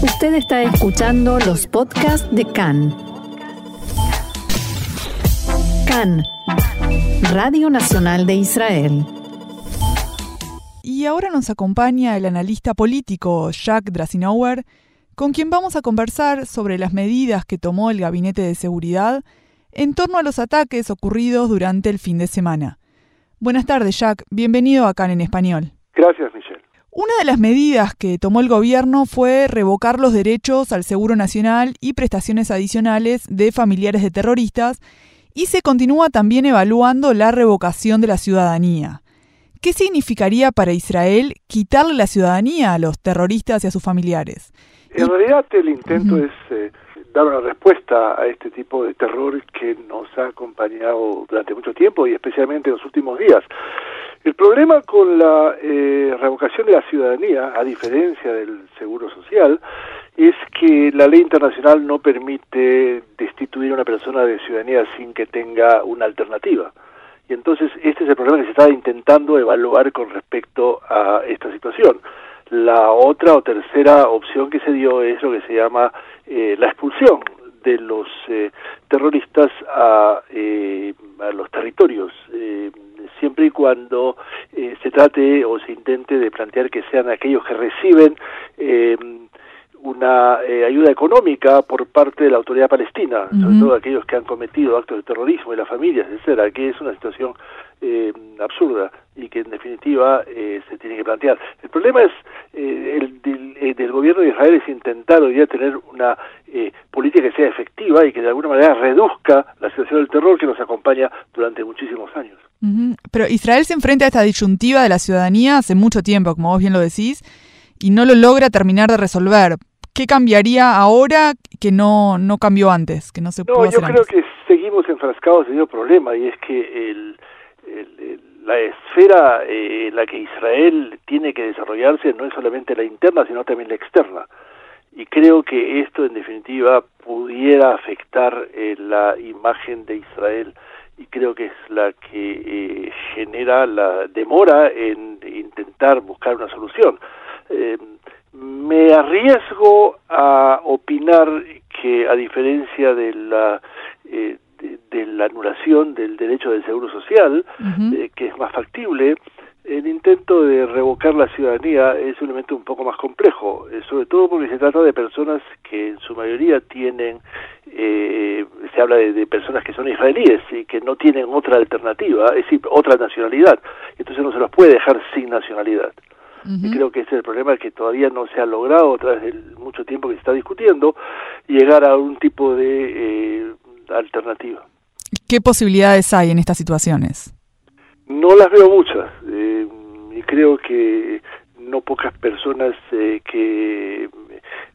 Usted está escuchando los podcasts de CAN. CAN, Radio Nacional de Israel. Y ahora nos acompaña el analista político Jack Drasinauer, con quien vamos a conversar sobre las medidas que tomó el Gabinete de Seguridad en torno a los ataques ocurridos durante el fin de semana. Buenas tardes, Jack. Bienvenido a CAN en español. Gracias, Michelle. Una de las medidas que tomó el gobierno fue revocar los derechos al Seguro Nacional y prestaciones adicionales de familiares de terroristas y se continúa también evaluando la revocación de la ciudadanía. ¿Qué significaría para Israel quitarle la ciudadanía a los terroristas y a sus familiares? En realidad el intento es eh, dar una respuesta a este tipo de terror que nos ha acompañado durante mucho tiempo y especialmente en los últimos días. El problema con la eh, revocación de la ciudadanía, a diferencia del seguro social, es que la ley internacional no permite destituir a una persona de ciudadanía sin que tenga una alternativa. Y entonces este es el problema que se está intentando evaluar con respecto a esta situación. La otra o tercera opción que se dio es lo que se llama eh, la expulsión de los eh, terroristas a, a los territorios siempre y cuando eh, se trate o se intente de plantear que sean aquellos que reciben eh, una eh, ayuda económica por parte de la autoridad palestina, sobre todo aquellos que han cometido actos de terrorismo y las familias, etcétera, que es una situación eh, absurda y que en definitiva eh, se tiene que plantear. El problema es el del, del, gobierno de Israel es intentar hoy día tener una política que sea efectiva y que de alguna manera reduzca la situación del terror que nos acompaña durante muchísimos años. Pero Israel se enfrenta a esta disyuntiva de la ciudadanía hace mucho tiempo, como vos bien lo decís, y no lo logra terminar de resolver. ¿Qué cambiaría ahora que no, no cambió antes? Que no se no, yo creo que seguimos enfrascados en el problema y es que el, la esfera eh, en la que Israel tiene que desarrollarse no es solamente la interna, sino también la externa. Y creo que esto, en definitiva, pudiera afectar eh, la imagen de Israel y creo que es la que eh, genera la demora en intentar buscar una solución. Eh, me arriesgo a opinar que a diferencia de la eh, de, la anulación del derecho del seguro social, eh, que es más factible, el intento de revocar la ciudadanía es un elemento un poco más complejo, eh, sobre todo porque se trata de personas que en su mayoría tienen, eh, se habla de, personas que son israelíes y que no tienen otra alternativa, es decir, otra nacionalidad, entonces no se los puede dejar sin nacionalidad. Y creo que ese es el problema que todavía no se ha logrado a través de mucho tiempo que se está discutiendo, llegar a un tipo de eh, alternativa. ¿Qué posibilidades hay en estas situaciones? No las veo muchas eh, creo que no pocas personas eh, que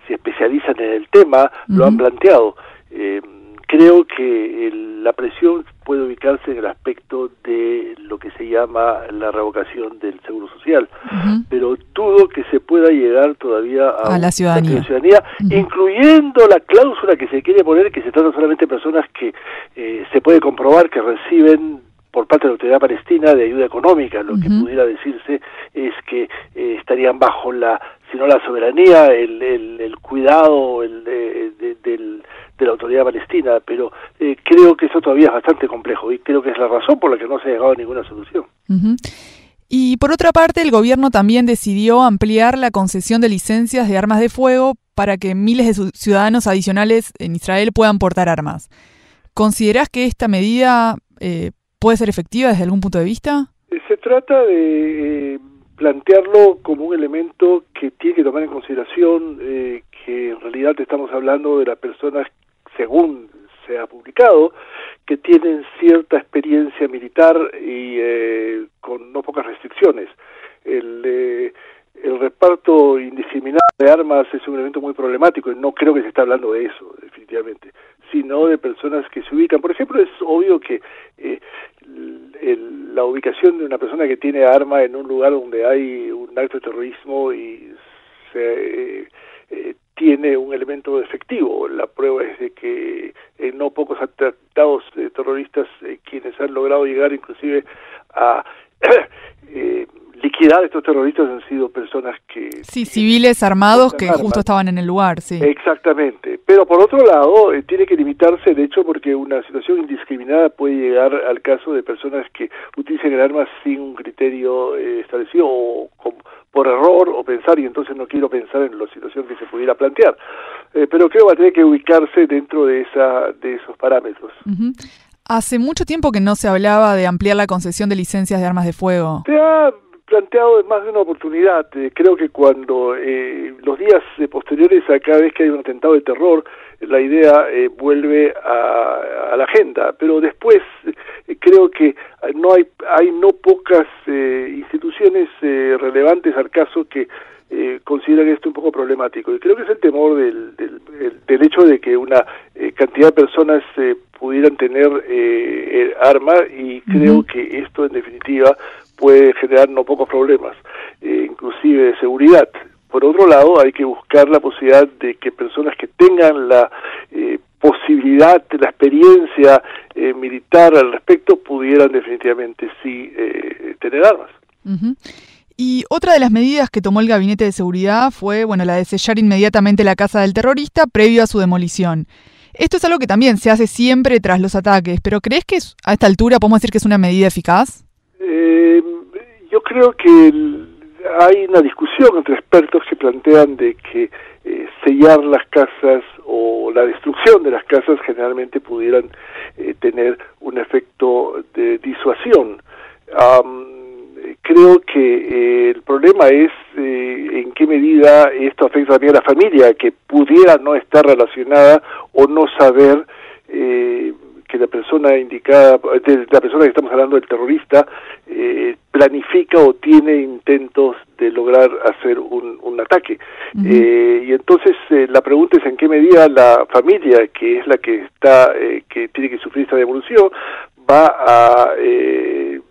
se especializan en el tema lo han planteado. Eh, creo que la presión puede ubicarse en el aspecto de lo que se llama la revocación del seguro social, pero dudo que se pueda llegar todavía a, la ciudadanía, incluyendo la cláusula que se quiere poner que se trata solamente de personas que se puede comprobar que reciben por parte de la autoridad palestina de ayuda económica. Lo que pudiera decirse es que eh, estarían bajo la, si no la soberanía, el, el, cuidado el, de, de, la autoridad palestina, pero eh, creo que eso todavía es bastante complejo y creo que es la razón por la que no se ha llegado a ninguna solución. Y por otra parte, el gobierno también decidió ampliar la concesión de licencias de armas de fuego para que miles de ciudadanos adicionales en Israel puedan portar armas. ¿Considerás que esta medida eh, puede ser efectiva desde algún punto de vista? Se trata de eh, plantearlo como un elemento que tiene que tomar en consideración eh, que en realidad estamos hablando de las personas, según se ha publicado, que tienen cierta experiencia militar y eh, con no pocas restricciones. El, el reparto indiscriminado de armas es un elemento muy problemático y no creo que se está hablando de eso, definitivamente, sino de personas que se ubican. Por ejemplo, es obvio que eh, la ubicación de una persona que tiene arma en un lugar donde hay un acto de terrorismo y se eh, eh, tiene un elemento efectivo. La prueba es de que en no pocos atentados terroristas quienes han logrado llegar inclusive a liquidar estos terroristas han sido personas que... Sí, civiles armados que justo estaban en el lugar, sí. Exactamente. Pero por otro lado, eh, tiene que limitarse, de hecho, porque una situación indiscriminada puede llegar al caso de personas que utilicen el arma sin un criterio eh, establecido o por error o pensar, y entonces no quiero pensar en la situación que se pudiera plantear. Eh, pero creo que va a tener que ubicarse dentro de, esa, de esos parámetros. Hace mucho tiempo que no se hablaba de ampliar la concesión de licencias de armas de fuego. Se ha planteado en más de una oportunidad. Eh, creo que cuando eh, los días posteriores a cada vez que hay un atentado de terror, la idea eh, vuelve a, a, la agenda. Pero después creo que no hay, hay no pocas instituciones relevantes al caso que eh, consideran esto un poco problemático. Y creo que es el temor del, del, del hecho de que una eh, cantidad de personas eh, pudieran tener eh, arma y creo que esto en definitiva puede generar no pocos problemas, eh, inclusive de seguridad. Por otro lado, hay que buscar la posibilidad de que personas que tengan la eh, posibilidad, la experiencia eh, militar al respecto, pudieran definitivamente sí eh, tener armas. Y otra de las medidas que tomó el Gabinete de Seguridad fue, bueno, la de sellar inmediatamente la casa del terrorista previo a su demolición. Esto es algo que también se hace siempre tras los ataques, pero ¿crees que a esta altura podemos decir que es una medida eficaz? Eh, yo creo que hay una discusión entre expertos que plantean de que eh, sellar las casas o la destrucción de las casas generalmente pudieran eh, tener un efecto de disuasión. Um, creo que eh, el problema es eh, en qué medida esto afecta también a la familia, que pudiera no estar relacionada o no saber eh, que la persona indicada, de la persona que estamos hablando, el terrorista, eh, planifica o tiene intentos de lograr hacer un, un ataque. Uh -huh. eh, y entonces eh, la pregunta es en qué medida la familia, que es la que está, eh, que tiene que sufrir esta devolución, va a eh,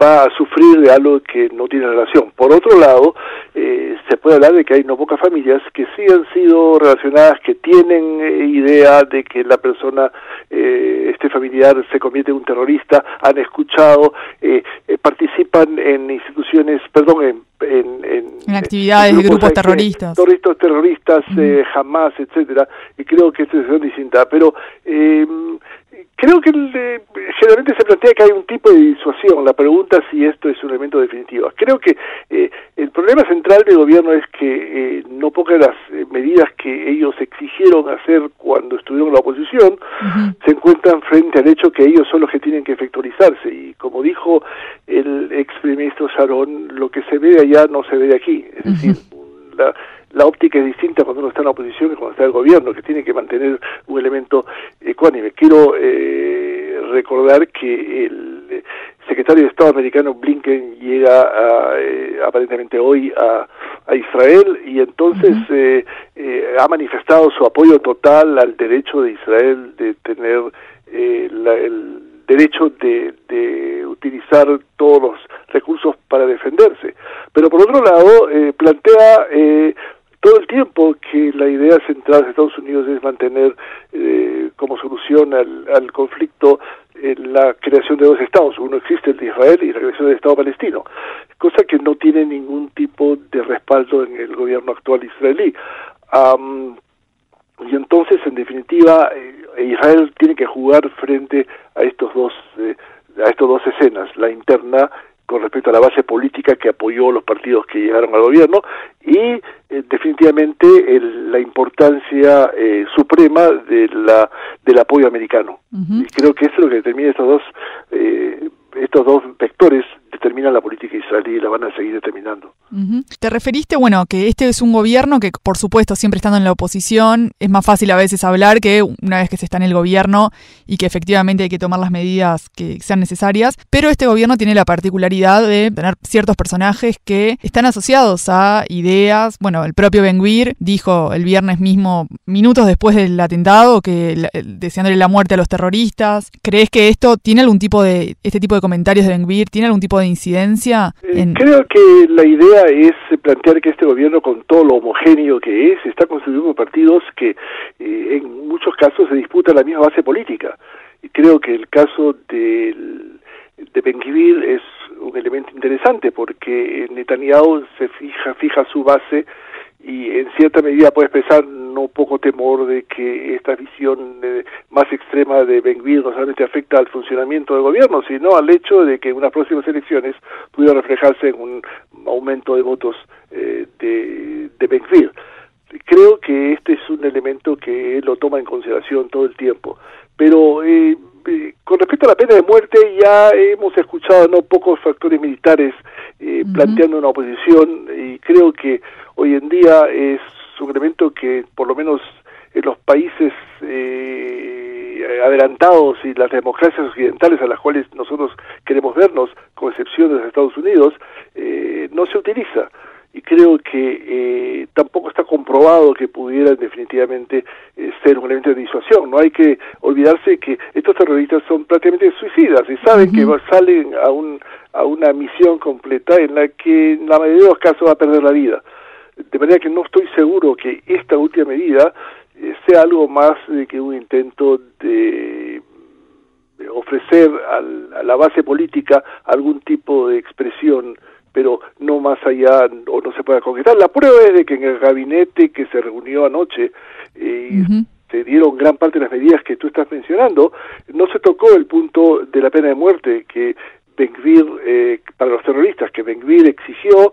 va a sufrir de algo que no tiene relación. Por otro lado, eh, se puede hablar de que hay no pocas familias que sí han sido relacionadas, que tienen eh, idea de que la persona, eh, este familiar, se convierte en un terrorista, han escuchado, eh, eh, participan en instituciones, perdón, en en, en, en, actividades de grupos terroristas. Terroristas, terroristas, mm. eh, jamás, etcétera. Y creo que esta es distinta. Pero eh, creo que eh, generalmente se plantea que hay un tipo de disuasión. La pregunta es si esto es un elemento definitivo. Creo que eh, el problema central del gobierno es que eh, no pocas las eh, medidas que ellos exigieron hacer cuando estuvieron en la oposición uh -huh. se encuentran frente al hecho que ellos son los que tienen que efectualizarse. Y como dijo el ex primer ministro Sharon, lo que se ve de allá no se ve de aquí. Es uh -huh. decir, la, la óptica es distinta cuando uno está en la oposición que cuando está en el gobierno, que tiene que mantener un elemento ecuánime. Quiero eh, recordar que el secretario de Estado americano Blinken llega a, eh, aparentemente hoy a, a, Israel y entonces uh -huh. eh, eh, ha manifestado su apoyo total al derecho de Israel de tener eh, la, el derecho de, de, utilizar todos los recursos para defenderse. Pero por otro lado, eh, plantea eh, todo el tiempo que la idea central de Estados Unidos es mantener eh, como solución al, conflicto en la creación de dos estados. Uno existe el de Israel y la creación del Estado palestino, cosa que no tiene ningún tipo de respaldo en el gobierno actual israelí. Um, y entonces, en definitiva, eh, Israel tiene que jugar frente a estos dos eh, a estos dos escenas, la interna con respecto a la base política que apoyó los partidos que llegaron al gobierno y eh, definitivamente el, la importancia eh, suprema de la del apoyo americano. Uh -huh. Y creo que eso es lo que determina estos dos eh, estos dos vectores determinan la política israelí y la van a seguir determinando. Te referiste, bueno, que este es un gobierno que, por supuesto, siempre estando en la oposición, es más fácil a veces hablar que una vez que se está en el gobierno y que efectivamente hay que tomar las medidas que sean necesarias, pero este gobierno tiene la particularidad de tener ciertos personajes que están asociados a ideas, bueno, el propio Ben Gvir dijo el viernes mismo, minutos después del atentado, que deseándole la muerte a los terroristas. ¿Crees que esto tiene algún tipo de, este tipo de comentarios de Ben Gvir, tiene algún tipo de incidencia? En... Creo que la idea es plantear que este gobierno, con todo lo homogéneo que es, está construyendo partidos que eh, en muchos casos se disputan la misma base política. Y creo que el caso del de Ben es un elemento interesante porque Netanyahu se fija, fija su base y en cierta medida puede expresar no poco temor de que esta visión eh, más extrema de Ben no solamente afecta al funcionamiento del gobierno, sino al hecho de que en unas próximas elecciones pudiera reflejarse en un aumento de votos eh, de, de Ben Creo que este es un elemento que él lo toma en consideración todo el tiempo, pero eh, con respecto a la pena de muerte ya hemos escuchado no pocos factores militares planteando una oposición y creo que hoy en día es un elemento que por lo menos en los países eh, adelantados y las democracias occidentales a las cuales nosotros queremos vernos, con excepción de los Estados Unidos, eh, no se utiliza. Y creo que eh, tampoco está comprobado que pudiera definitivamente ser un elemento de disuasión. No hay que olvidarse que estos terroristas son prácticamente suicidas y saben que salen a, un, a una misión completa en la que en la mayoría de los casos va a perder la vida de manera que no estoy seguro que esta última medida eh, sea algo más de que un intento de, ofrecer a la base política algún tipo de expresión pero no más allá o no se pueda concretar. La prueba es de que en el gabinete que se reunió anoche eh, se dieron gran parte de las medidas que tú estás mencionando, no se tocó el punto de la pena de muerte que Benguir, eh, para los terroristas, que Benguir exigió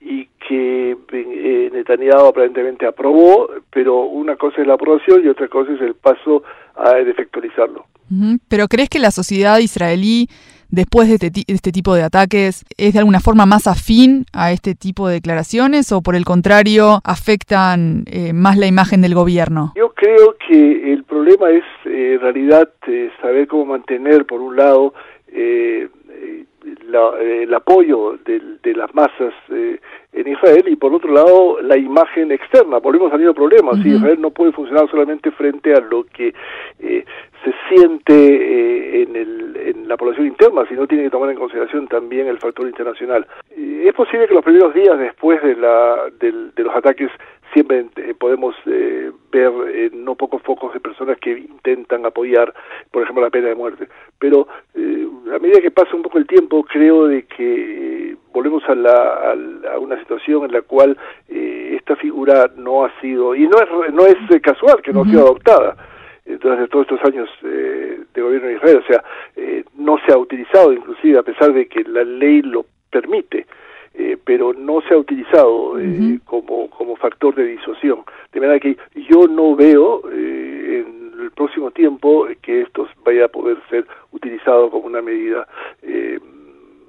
y que eh, Netanyahu aparentemente aprobó, pero una cosa es la aprobación y otra cosa es el paso a efectualizarlo. Pero ¿crees que la sociedad israelí, después de este, este, tipo de ataques, es de alguna forma más afín a este tipo de declaraciones o por el contrario afectan eh, más la imagen del gobierno? Yo creo que el problema es eh, en realidad eh, saber cómo mantener, por un lado, eh, el apoyo de, de las masas eh, en Israel y por otro lado la imagen externa. Volvemos a tener problemas. Israel no puede funcionar solamente frente a lo que eh, se siente eh, en, el, en la población interna, sino tiene que tomar en consideración también el factor internacional. es posible que los primeros días después de, la, de los ataques eh, podemos eh, ver eh, no pocos focos de personas que intentan apoyar, por ejemplo, la pena de muerte. Pero a medida que pasa un poco el tiempo, creo de que volvemos a, la, a, una situación en la cual esta figura no ha sido, y no es, no es casual que no ha sido adoptada, durante todos estos años de gobierno de Israel, o sea, no se ha utilizado inclusive a pesar de que la ley lo permite. Eh, pero no se ha utilizado eh, como, como factor de disuasión. De manera que yo no veo eh, en el próximo tiempo que esto vaya a poder ser utilizado como una medida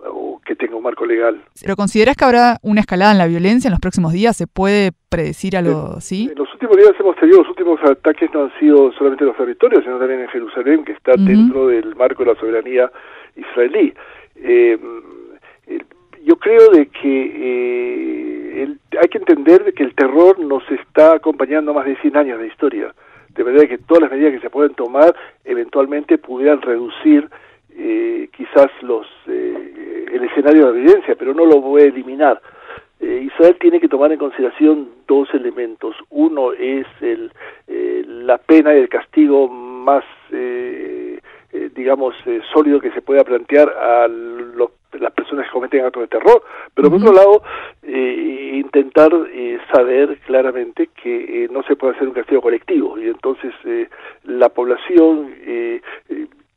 o que tenga un marco legal. ¿Pero consideras que habrá una escalada en la violencia en los próximos días? ¿Se puede predecir algo así? En los últimos días hemos tenido, los últimos ataques no han sido solamente en los territorios, sino también en Jerusalén, que está dentro del marco de la soberanía israelí. Eh, yo creo de que eh, hay que entender de que el terror nos está acompañando más de 100 años de historia, de verdad que todas las medidas que se pueden tomar eventualmente pudieran reducir eh, quizás los eh, el escenario de la pero no lo voy a eliminar. Israel tiene que tomar en consideración dos elementos. Uno es el, la pena y el castigo más, digamos, sólido que se pueda plantear a los las personas que cometen actos de terror, pero por otro lado, eh, intentar eh, saber claramente que eh, no se puede hacer un castigo colectivo y entonces la población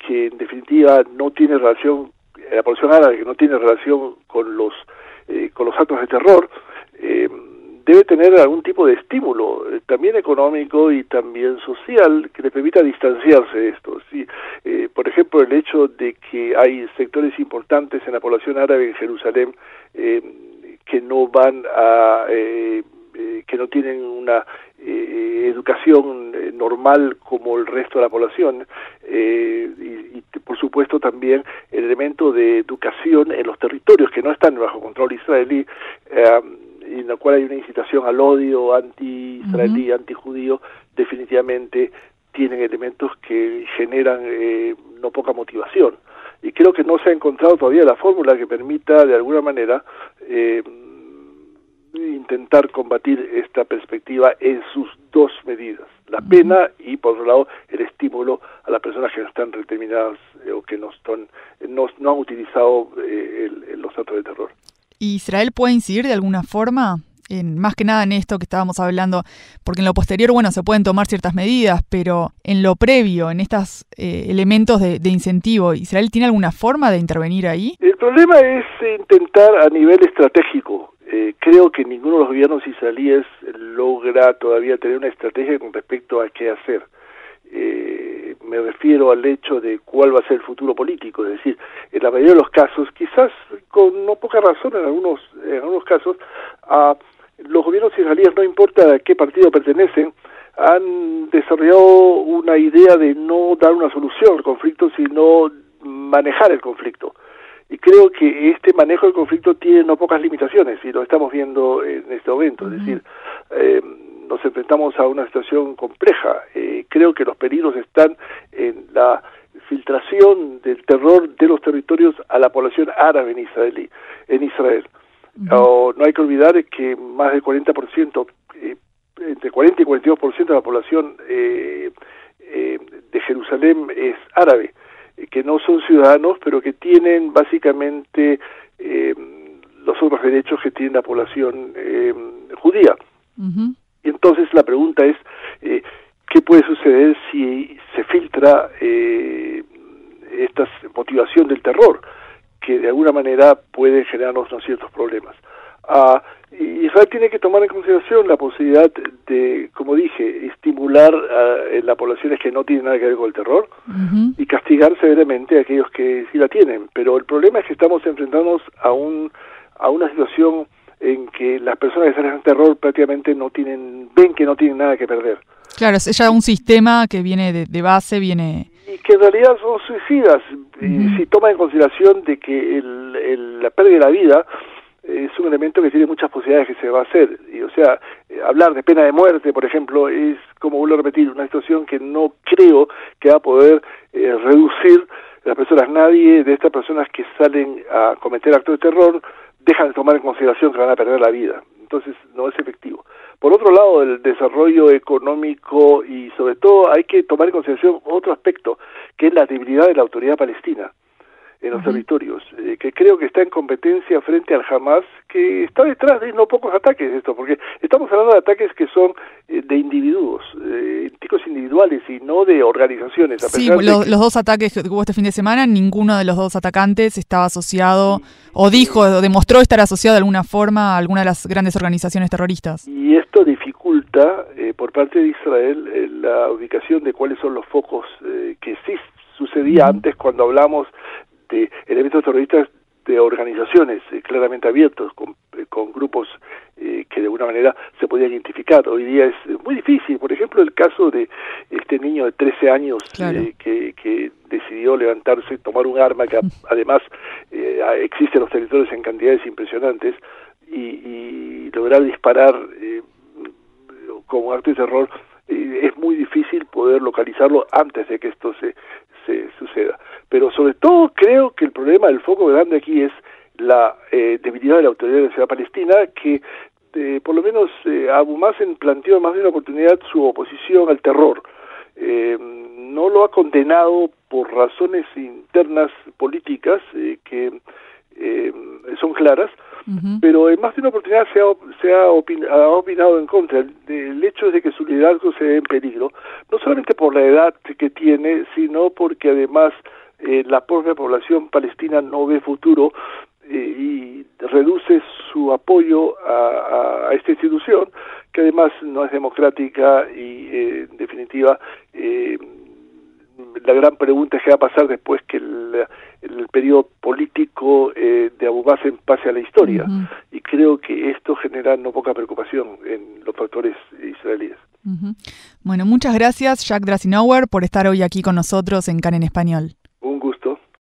que en definitiva no tiene relación, la población árabe que no tiene relación con los con los actos de terror, debe tener algún tipo de estímulo, eh, también económico y también social, que le permita distanciarse de esto. ¿sí? Eh, por ejemplo, el hecho de que hay sectores importantes en la población árabe en Jerusalén eh, que no van a, que no tienen una educación normal como el resto de la población y, y, por supuesto también el elemento de educación en los territorios que no están bajo control israelí en la cual hay una incitación al odio anti-israelí, anti-judío, definitivamente tienen elementos que generan eh, no poca motivación. Y creo que no se ha encontrado todavía la fórmula que permita, de alguna manera, eh, intentar combatir esta perspectiva en sus dos medidas, la pena y, por otro lado, el estímulo a las personas que no están determinadas o que no, están, no, no han utilizado los actos de terror. ¿Israel puede incidir de alguna forma? En, más que nada en esto que estábamos hablando, porque en lo posterior, bueno, se pueden tomar ciertas medidas, pero en lo previo, en estos eh, elementos de, incentivo, ¿Israel tiene alguna forma de intervenir ahí? El problema es intentar a nivel estratégico. Eh, creo que ninguno de los gobiernos israelíes logra todavía tener una estrategia con respecto a qué hacer. Eh, me refiero al hecho de cuál va a ser el futuro político, es decir, en la mayoría de los casos, quizás con no poca razón en algunos, en algunos casos, a los gobiernos israelíes, no importa a qué partido pertenecen, han desarrollado una idea de no dar una solución al conflicto, sino manejar el conflicto. Y creo que este manejo del conflicto tiene no pocas limitaciones, y lo estamos viendo en este momento. Es decir, eh, nos enfrentamos a una situación compleja. Eh, creo que los peligros están en la filtración del terror de los territorios a la población árabe en Israel. En Israel. no hay que olvidar que más del 40%, eh, entre 40 y 42% de la población eh, eh, de Jerusalén es árabe, que no son ciudadanos, pero que tienen básicamente los otros derechos que tiene la población judía. Y entonces la pregunta es, eh, ¿qué puede suceder si se filtra eh, esta motivación del terror, que de alguna manera puede generarnos ciertos problemas? Ah, Israel tiene que tomar en consideración la posibilidad de, como dije, estimular a, en las poblaciones que no tienen nada que ver con el terror y castigar severamente a aquellos que sí la tienen. Pero el problema es que estamos enfrentándonos a, un, a una situación en que las personas que salen en terror prácticamente no tienen, ven que no tienen nada que perder. Claro, es ya un sistema que viene de, base, viene... Y que en realidad son suicidas, si toma en consideración de que el, la pérdida de la vida es un elemento que tiene muchas posibilidades que se va a hacer. Y, o sea, eh, hablar de pena de muerte, por ejemplo, es, como vuelvo a repetir, una situación que no creo que va a poder eh, reducir las personas. Nadie de estas personas que salen a cometer actos de terror dejan de tomar en consideración que van a perder la vida. Entonces no es efectivo. Por otro lado, el desarrollo económico y sobre todo hay que tomar en consideración otro aspecto, que es la debilidad de la autoridad palestina en los territorios, eh, que creo que está en competencia frente al Hamas, que está detrás de no pocos ataques de esto, porque estamos hablando de ataques que son eh, de individuos, eh, ticos individuales y no de organizaciones. sí, los, dos ataques que hubo este fin de semana, ninguno de los dos atacantes estaba asociado o dijo o demostró estar asociado de alguna forma a alguna de las grandes organizaciones terroristas. Y esto dificulta por parte de Israel la ubicación de cuáles son los focos que sí sucedía antes cuando hablamos de elementos terroristas de organizaciones eh, claramente abiertos, con, eh, con grupos eh, que de alguna manera se podían identificar. Hoy día es muy difícil. Por ejemplo, el caso de este niño de 13 años que, que, decidió levantarse, tomar un arma que además existe en los territorios en cantidades impresionantes y, y lograr disparar como acto de terror es muy difícil poder localizarlo antes de que esto se, se suceda. Pero sobre todo creo que el problema del foco grande aquí es la eh, debilidad de la autoridad de la ciudad palestina que eh, por lo menos eh, Abu Mazen planteó más de una oportunidad su oposición al terror. Eh, no lo ha condenado por razones internas políticas que son claras, pero en más de una oportunidad se ha, se ha, opinado en contra. El, hecho de que su liderazgo se ve en peligro, no solamente por la edad que tiene, sino porque además eh, la propia población palestina no ve futuro eh, y reduce su apoyo a, a, esta institución, que además no es democrática y eh, en definitiva la gran pregunta es qué va a pasar después que el, el periodo político eh, de Abu Basem pase a la historia. Y creo que esto genera no poca preocupación en los factores israelíes. Bueno, muchas gracias, Jack Drasinauer, por estar hoy aquí con nosotros en CAN en Español.